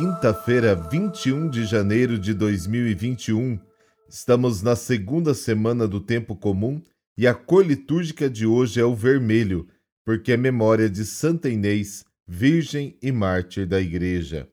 quinta-feira, 21 de janeiro de 2021. Estamos na segunda semana do tempo comum e a cor litúrgica de hoje é o vermelho, porque é memória de Santa Inês, virgem e mártir da Igreja.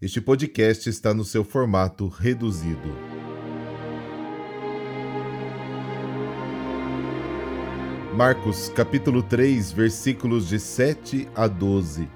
Este podcast está no seu formato reduzido. Marcos capítulo 3, versículos de 7 a 12.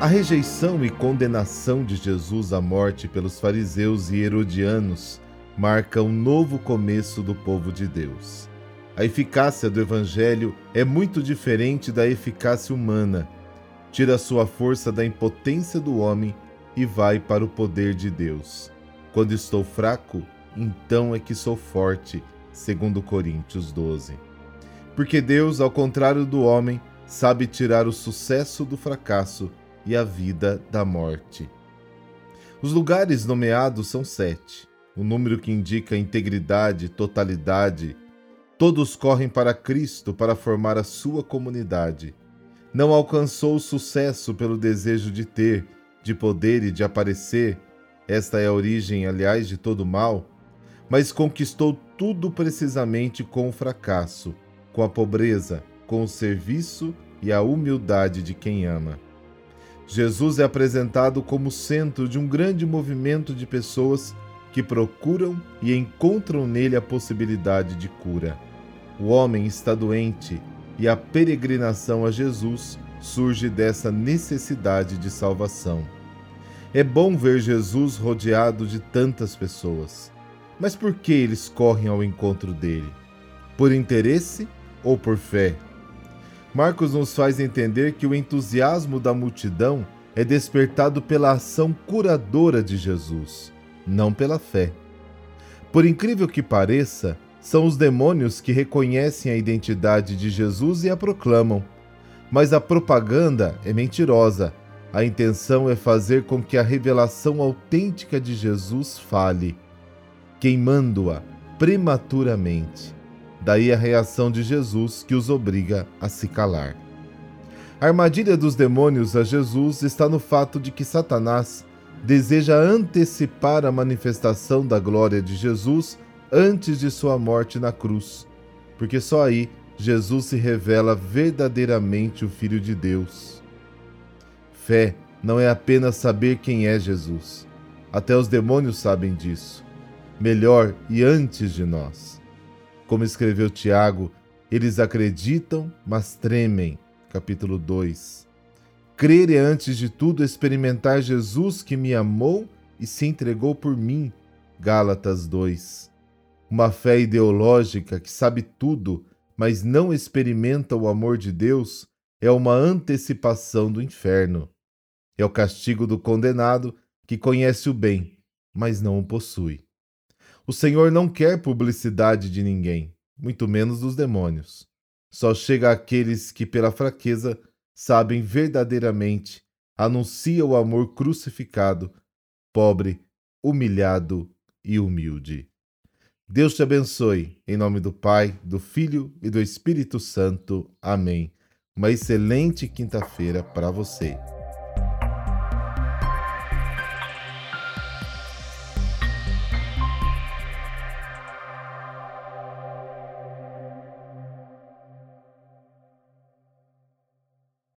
A rejeição e condenação de Jesus à morte pelos fariseus e herodianos marca um novo começo do povo de Deus. A eficácia do Evangelho é muito diferente da eficácia humana. Tira sua força da impotência do homem e vai para o poder de Deus. Quando estou fraco, então é que sou forte, segundo Coríntios 12. Porque Deus, ao contrário do homem, sabe tirar o sucesso do fracasso e a vida da morte. Os lugares nomeados são sete, o um número que indica integridade, totalidade. Todos correm para Cristo para formar a sua comunidade. Não alcançou o sucesso pelo desejo de ter, de poder e de aparecer. Esta é a origem, aliás, de todo mal. Mas conquistou tudo precisamente com o fracasso, com a pobreza, com o serviço e a humildade de quem ama. Jesus é apresentado como centro de um grande movimento de pessoas que procuram e encontram nele a possibilidade de cura. O homem está doente e a peregrinação a Jesus surge dessa necessidade de salvação. É bom ver Jesus rodeado de tantas pessoas. Mas por que eles correm ao encontro dele? Por interesse ou por fé? Marcos nos faz entender que o entusiasmo da multidão é despertado pela ação curadora de Jesus, não pela fé. Por incrível que pareça, são os demônios que reconhecem a identidade de Jesus e a proclamam. Mas a propaganda é mentirosa. A intenção é fazer com que a revelação autêntica de Jesus fale, queimando-a prematuramente. Daí a reação de Jesus que os obriga a se calar. A armadilha dos demônios a Jesus está no fato de que Satanás deseja antecipar a manifestação da glória de Jesus antes de sua morte na cruz, porque só aí Jesus se revela verdadeiramente o Filho de Deus. Fé não é apenas saber quem é Jesus. Até os demônios sabem disso. Melhor e antes de nós. Como escreveu Tiago, eles acreditam, mas tremem. Capítulo 2. Crer é, antes de tudo, experimentar Jesus que me amou e se entregou por mim. Gálatas 2. Uma fé ideológica que sabe tudo, mas não experimenta o amor de Deus, é uma antecipação do inferno. É o castigo do condenado que conhece o bem, mas não o possui. O Senhor não quer publicidade de ninguém, muito menos dos demônios. Só chega àqueles que, pela fraqueza, sabem verdadeiramente, anuncia o amor crucificado, pobre, humilhado e humilde. Deus te abençoe, em nome do Pai, do Filho e do Espírito Santo. Amém. Uma excelente quinta-feira para você.